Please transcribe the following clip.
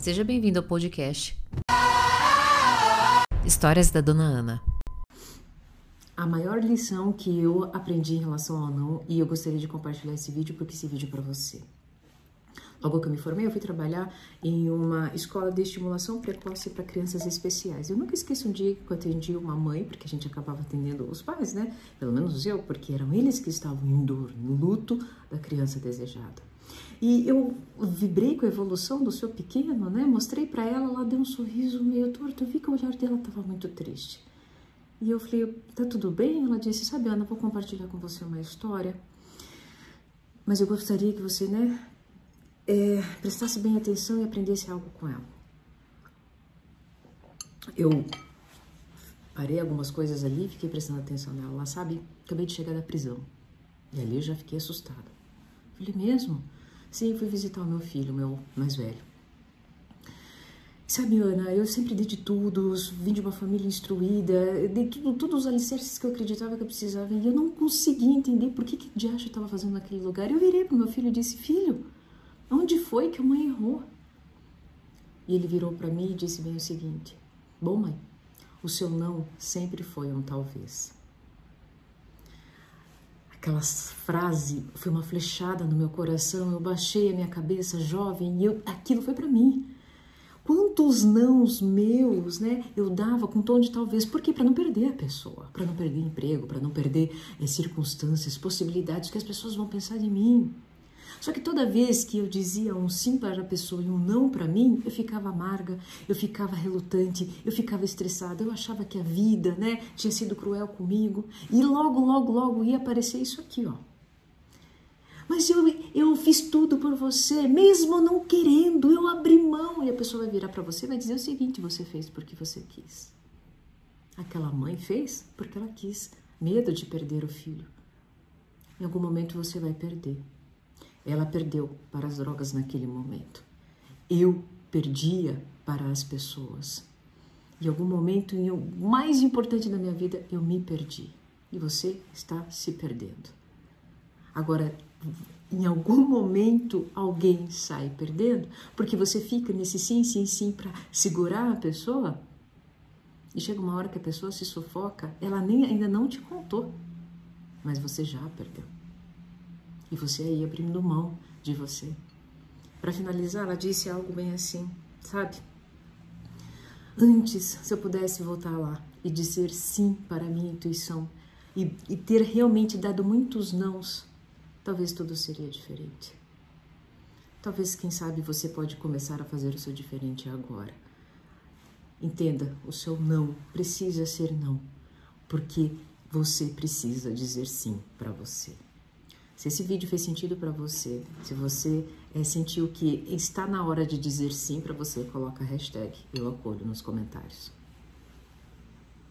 Seja bem-vindo ao podcast Histórias da Dona Ana. A maior lição que eu aprendi em relação ao não, e eu gostaria de compartilhar esse vídeo porque esse vídeo é para você. Logo que eu me formei, eu fui trabalhar em uma escola de estimulação precoce para crianças especiais. Eu nunca esqueço um dia que eu atendi uma mãe, porque a gente acabava atendendo os pais, né? Pelo menos eu, porque eram eles que estavam em dor, no luto da criança desejada. E eu vibrei com a evolução do seu pequeno, né? Mostrei para ela, ela deu um sorriso meio torto. Eu vi que o olhar dela estava muito triste. E eu falei, tá tudo bem? Ela disse, sabe, Ana, vou compartilhar com você uma história. Mas eu gostaria que você, né, é, prestasse bem atenção e aprendesse algo com ela. Eu parei algumas coisas ali, fiquei prestando atenção nela. Ela sabe, acabei de chegar da prisão. E ali eu já fiquei assustada. Falei, mesmo? Sim, fui visitar o meu filho, meu mais velho. Sabe, Ana, eu sempre dei de tudo, vim de uma família instruída, dei tudo, todos os alicerces que eu acreditava que eu precisava e eu não conseguia entender por que que Diacho estava fazendo naquele lugar. Eu virei para o meu filho e disse, filho, Onde foi que a mãe errou? E ele virou para mim e disse bem o seguinte: Bom, mãe, o seu não sempre foi um talvez. Aquela frase foi uma flechada no meu coração. Eu baixei a minha cabeça jovem e eu, aquilo foi para mim. Quantos nãos meus, né, eu dava com tom de talvez, porque para não perder a pessoa, para não perder emprego, para não perder é, circunstâncias, possibilidades que as pessoas vão pensar de mim. Só que toda vez que eu dizia um sim para a pessoa e um não para mim, eu ficava amarga, eu ficava relutante, eu ficava estressada, eu achava que a vida, né, tinha sido cruel comigo. E logo, logo, logo ia aparecer isso aqui, ó. Mas eu, eu fiz tudo por você, mesmo não querendo, eu abri mão. E a pessoa vai virar para você e vai dizer o seguinte: você fez porque você quis. Aquela mãe fez porque ela quis, medo de perder o filho. Em algum momento você vai perder. Ela perdeu para as drogas naquele momento. Eu perdia para as pessoas. Em algum momento, em o mais importante da minha vida, eu me perdi. E você está se perdendo. Agora, em algum momento alguém sai perdendo, porque você fica nesse sim, sim, sim para segurar a pessoa. E chega uma hora que a pessoa se sufoca, ela nem ainda não te contou, mas você já perdeu e você aí abrindo mão de você. Para finalizar, ela disse algo bem assim, sabe? Antes, se eu pudesse voltar lá e dizer sim para a minha intuição e, e ter realmente dado muitos nãos, talvez tudo seria diferente. Talvez, quem sabe, você pode começar a fazer o seu diferente agora. Entenda, o seu não precisa ser não, porque você precisa dizer sim para você. Se esse vídeo fez sentido para você, se você é, sentiu que está na hora de dizer sim para você, coloca a hashtag eu acolho nos comentários.